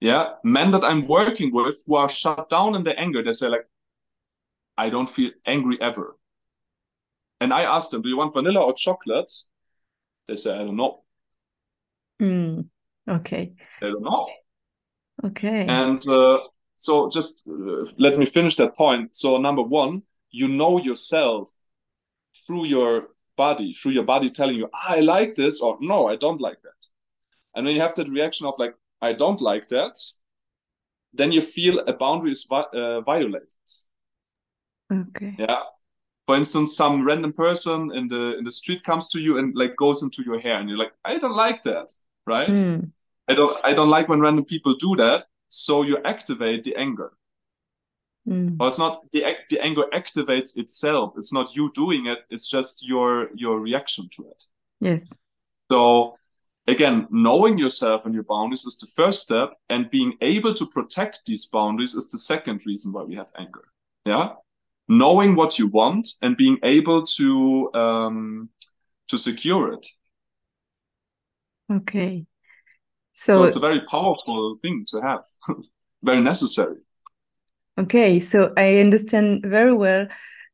Yeah. Men that I'm working with who are shut down in their anger, they say, like, I don't feel angry ever. And I ask them, Do you want vanilla or chocolate? They say, I don't know. Mm, okay. They don't know. Okay. And uh, so just uh, let me finish that point. So, number one, you know yourself through your body, through your body telling you, I like this, or no, I don't like that. And when you have that reaction of like, I don't like that, then you feel a boundary is vi- uh, violated. Okay. Yeah. For instance, some random person in the in the street comes to you and like goes into your hair, and you're like, I don't like that, right? Mm. I don't I don't like when random people do that. So you activate the anger. Mm. Or it's not the the anger activates itself. It's not you doing it. It's just your your reaction to it. Yes. So again, knowing yourself and your boundaries is the first step, and being able to protect these boundaries is the second reason why we have anger. Yeah, knowing what you want and being able to um, to secure it. Okay. So, so it's a very powerful thing to have, <laughs> very necessary. Okay, so I understand very well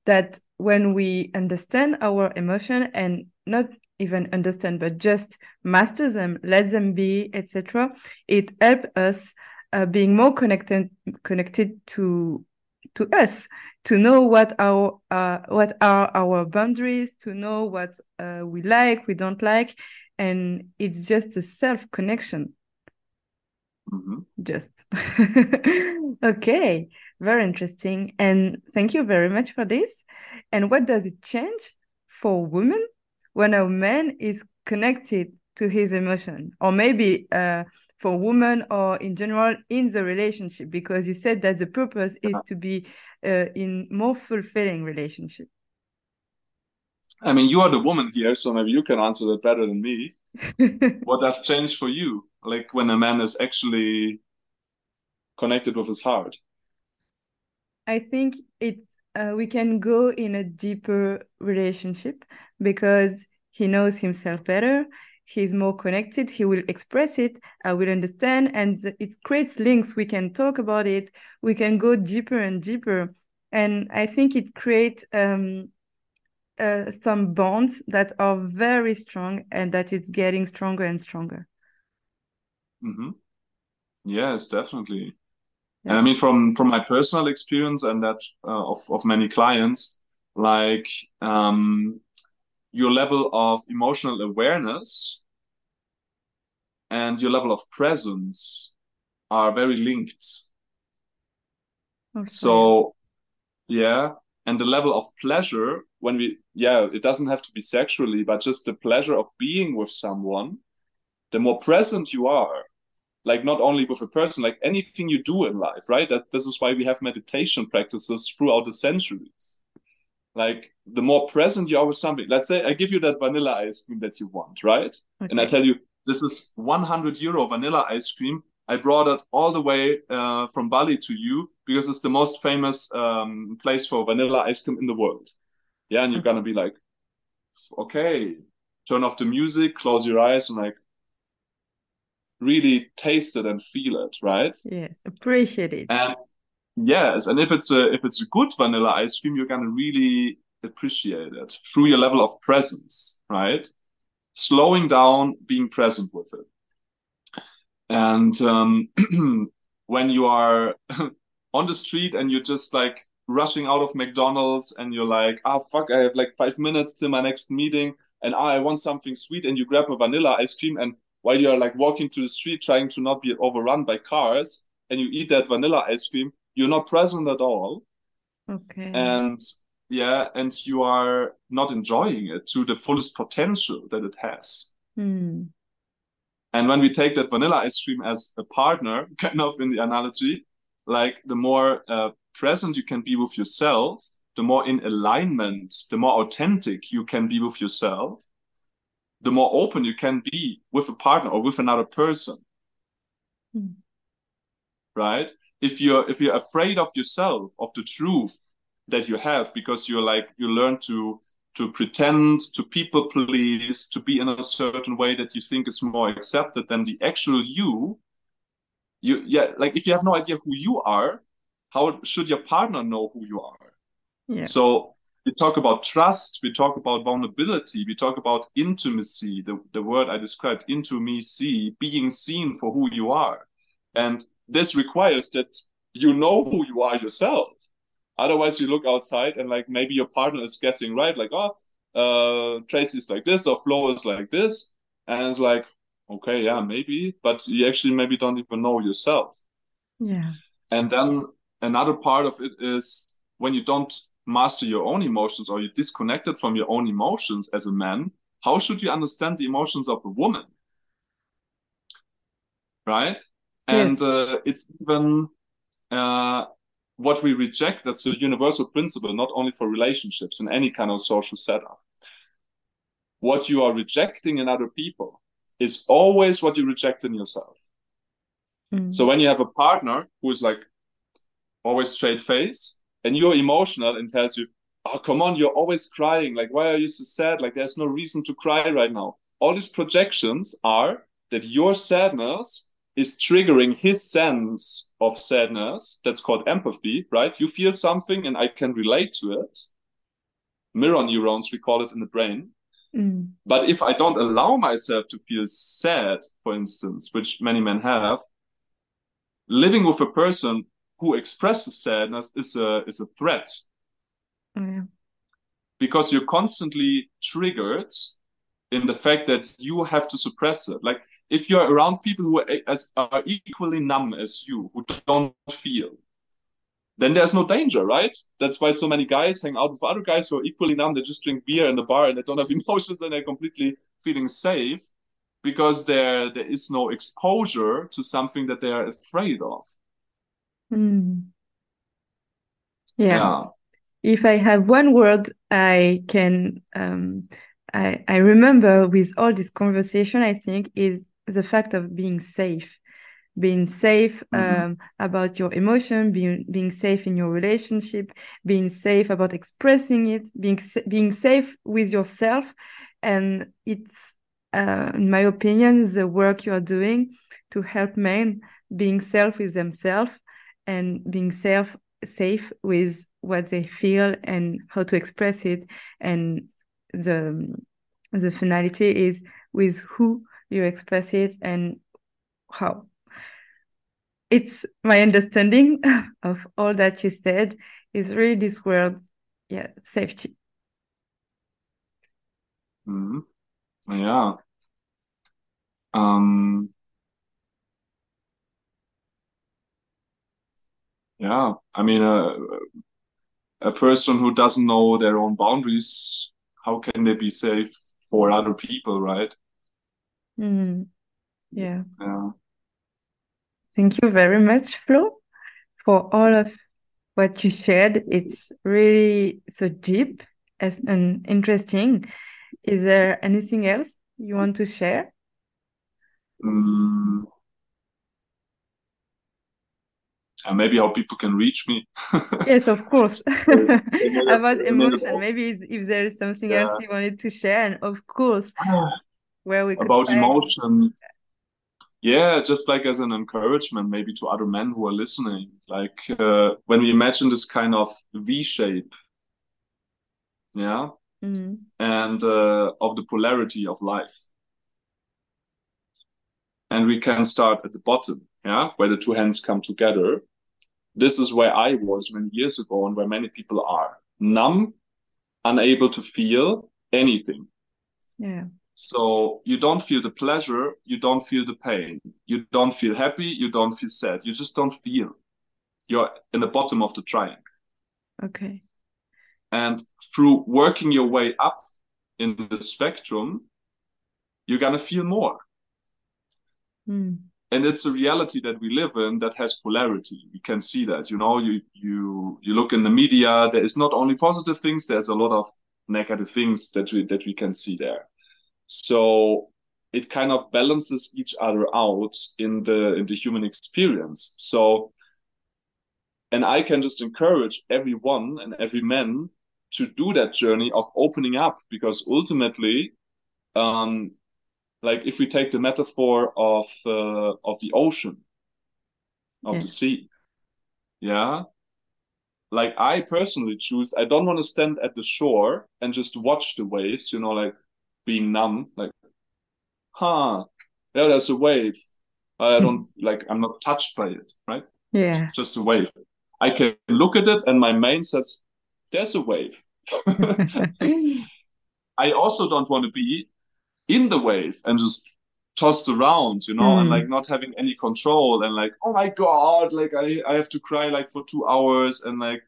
that when we understand our emotion and not even understand but just master them let them be etc it helps us uh, being more connected connected to to us to know what our uh, what are our boundaries to know what uh, we like we don't like and it's just a self connection mm-hmm. just. <laughs> Okay very interesting. And thank you very much for this. And what does it change for women when a man is connected to his emotion? Or maybe uh, for women or in general in the relationship because you said that the purpose is to be uh, in more fulfilling relationship. I mean you are the woman here so maybe you can answer that better than me. <laughs> What does change for you? Like when a man is actually connected with his heart i think it's uh, we can go in a deeper relationship because he knows himself better. He's more connected. He will express it. I will understand. And it creates links. We can talk about it. We can go deeper and deeper. And i think it creates um, uh, some bonds that are very strong and that it's getting stronger and stronger. Mm-hmm. yes definitely. And i mean from from my personal experience and that uh, of, of many clients like um your level of emotional awareness and your level of presence are very linked. Okay. So, yeah, and the level of pleasure when we, yeah, it doesn't have to be sexually, but just the pleasure of being with someone, the more present you are, like not only with a person, like anything you do in life, right? That this is why we have meditation practices throughout the centuries. Like the more present you are with something let's say i give you that vanilla ice cream that you want right? Okay. and i tell you this is 100 euro vanilla ice cream. I brought it all the way uh, from bali to you because it's the most famous um, place for vanilla ice cream in the world. Yeah and you're gonna be like okay turn off the music close your eyes and like really taste it and feel it right yeah appreciate it and Yes, and if it's a if it's a good vanilla ice cream, you're gonna really appreciate it through your level of presence, right? Slowing down, being present with it. And um, <clears throat> when you are <laughs> on the street and you're just like rushing out of McDonald's and you're like, ah, oh, fuck, I have like five minutes till my next meeting, and ah, I want something sweet, and you grab a vanilla ice cream, and while you're like walking to the street trying to not be overrun by cars, and you eat that vanilla ice cream, you're not present at all Okay. and yeah and you are not enjoying it to the fullest potential that it has Hmm. and when we take that vanilla ice cream as a partner <laughs> kind of in the analogy like the more uh, present you can be with yourself the more in alignment the more authentic you can be with yourself the more open you can be with a partner or with another person Hmm. right if you're if you're afraid of yourself of the truth that you have because you're like you learn to to pretend to people please to be in a certain way that you think is more accepted than the actual you you yeah like if you have no idea who you are how should your partner know who you are Yeah. so we talk about trust we talk about vulnerability we talk about intimacy the, the word i described intimacy being seen for who you are. And this requires that you know who you are yourself. Otherwise you look outside and like maybe your partner is guessing right? Like oh uh tracy's like this or flo is like this. And it's like okay yeah maybe but you actually maybe don't even know yourself. Yeah. and then another part of it is when you don't master your own emotions or you're disconnected from your own emotions as a man, how should you understand the emotions of a woman? Right? And Yes. uh, it's even uh, what we reject, that's a universal principle, not only for relationships in any kind of social setup. What you are rejecting in other people is always what you reject in yourself. Hmm. So when you have a partner who is like always straight face and you're emotional and tells you, oh, come on, you're always crying. Like, why are you so sad? Like, there's no reason to cry right now. All these projections are that your sadness is triggering his sense of sadness. That's called empathy, right? You feel something and I can relate to it. Mirror neurons, we call it in the brain. Hmm. But if I don't allow myself to feel sad, for instance, which many men have, living with a person who expresses sadness is a is a threat Yeah. because you're constantly triggered in the fact that you have to suppress it. Like if you're around people who are, as, are equally numb as you, who don't feel, then there's no danger, right? That's why so many guys hang out with other guys who are equally numb. They just drink beer in the bar and they don't have <laughs> emotions and they're completely feeling safe because there there is no exposure to something that they are afraid of. Hmm. Yeah. Yeah. If I have one word I can um I I remember with all this conversation, I think is the fact of being safe. Being safe Mhm. um about your emotion, being being safe in your relationship, being safe about expressing it, being being safe with yourself. And it's uh in my opinion, the work you are doing to help men being safe with themselves and being safe safe with what they feel and how to express it and the the finality is with who you express it and how it's my understanding <laughs> of all that you said is really this word yeah safety Mhm. Ja. Ähm, yeah, I mean, a, a person who doesn't know their own boundaries, how can they be safe for other people, right? Mm, yeah. Yeah. thank you very much flo for all of what you shared. It's really so deep as and interesting. Is there anything else you want to share? Mm, and maybe how people can reach me. <laughs> Yes, of course. <laughs> They made <laughs> it- About they made it emotion, maybe if there is something Yeah. else you wanted to share, and of course, <sighs> where we About find- emotion. Yeah, just like as an encouragement, maybe to other men who are listening. Like uh, when we imagine this kind of V shape, yeah, Mm, and uh, of the polarity of life. And we can start at the bottom, yeah, where the two hands come together. This is where I was many years ago and where many people are numb, unable to feel anything. yeah. So you don't feel the pleasure, you don't feel the pain, you don't feel happy, you don't feel sad, you just don't feel. you're in the bottom of the triangle. Okay. And through working your way up in the spectrum, you're gonna feel more. Mm. And it's a reality that we live in that has polarity. We can see that. You know, you you you look in the media, there is not only positive things, there's a lot of negative things that we that we can see there. So it kind of balances each other out in the in the human experience. So and I can just encourage everyone and every man to do that journey of opening up because ultimately um like if we take the metaphor of uh, of the ocean of Yeah. the sea yeah? Like i personally choose i don't want to stand at the shore and just watch the waves you know like being numb like huh yeah there's a wave. I don't like i'm not touched by it right? Yeah. just a wave. I can look at it and my mind says there's a wave. <laughs> <laughs> I also don't want to be in the wave and just tossed around, you know, and Mm. like not having any control and like, oh my God, like I, I have to cry like for two hours and like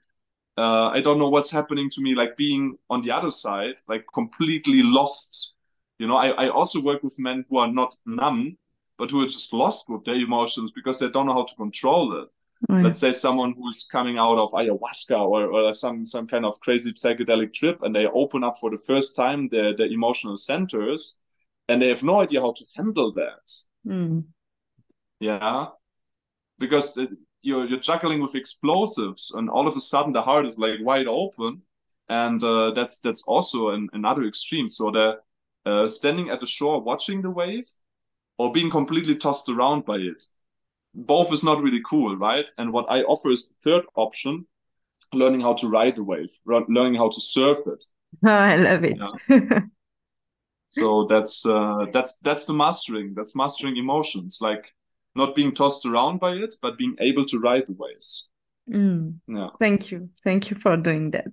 uh, I don't know what's happening to me, like being on the other side, like completely lost. You know, I, I also work with men who are not numb, but who are just lost with their emotions because they don't know how to control it Ouais. let's say someone who's coming out of ayahuasca or, or some some kind of crazy psychedelic trip and they open up for the first time their, their emotional centers and they have no idea how to handle that. Mm. yeah? Because the, you're you're juggling with explosives and all of a sudden the heart is like wide open. And uh, that's that's also an, another extreme. So the uh, standing at the shore watching the wave or being completely tossed around by it. Both is not really cool right? And what i offer is the third option learning how to ride the wave learning how to surf it. Oh, <laughs> I love it. <laughs> so that's uh, that's that's the mastering that's mastering emotions like not being tossed around by it but being able to ride the waves Mm. yeah Thank you. Thank you for doing that.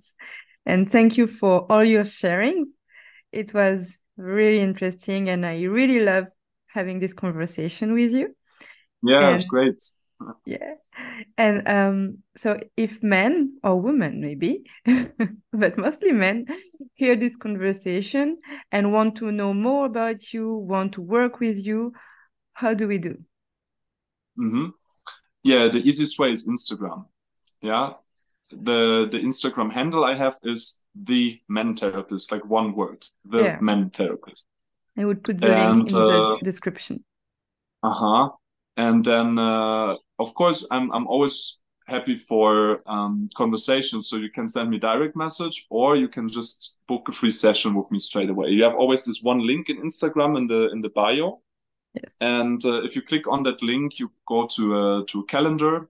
And thank you for all your sharings. It was really interesting and I really love having this conversation with you. yeah it's great Yeah. And um, so if men or women maybe, <laughs> but mostly men, hear this conversation and want to know more about you, want to work with you, how do we do? hmm yeah the easiest way is instagram yeah the the instagram handle i have is the men therapist like one word the Yeah. men therapist I would put the link And, in the uh, description. Uh-huh. And then uh of course I'm I'm always happy for um conversations. So you can send me direct message or you can just book a free session with me straight away. You have always this one link in Instagram in the in the bio. Yes. And uh, if you click on that link, you go to a to a calendar.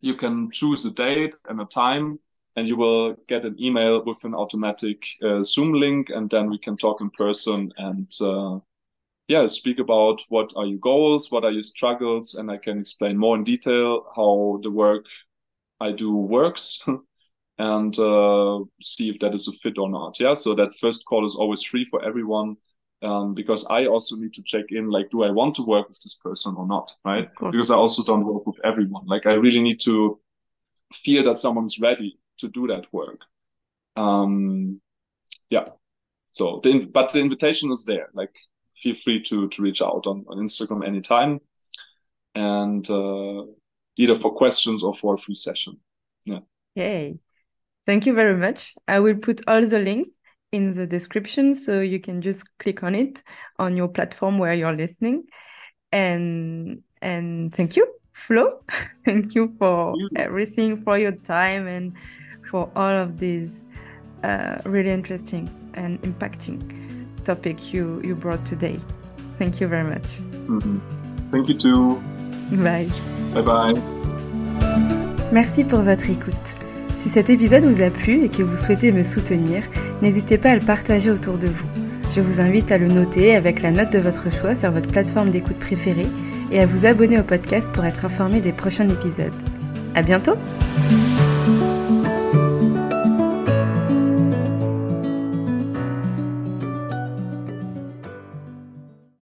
You can choose a date and a time, and you will get an email with an automatic uh, Zoom link, and then we can talk in person and uh, yeah, speak about what are your goals, what are your struggles, and I can explain more in detail how the work I do works. <laughs> And uh, see if that is a fit or not. Yeah, so that first call is always free for everyone um, because I also need to check in like, do I want to work with this person or not? Right? Because I also don't work with everyone. Like, I really need to feel that someone's ready to do that work. Um, yeah. So, the, but the invitation is there. Like, feel free to to reach out on, on Instagram anytime, and uh, either for questions or for a free session. Yeah. Yay. Thank you very much. I will put all the links in the description so you can just click on it on your platform where you're listening. And and thank you, Flo. <laughs> thank you for you. everything, for your time and for all of these uh, really interesting and impacting topic you you brought today. Thank you very much. Mhm. Thank you too. Bye. Bye bye. Merci pour votre écoute. Si cet épisode vous a plu et que vous souhaitez me soutenir, n'hésitez pas à le partager autour de vous. Je vous invite à le noter avec la note de votre choix sur votre plateforme d'écoute préférée et à vous abonner au podcast pour être informé des prochains épisodes. À bientôt!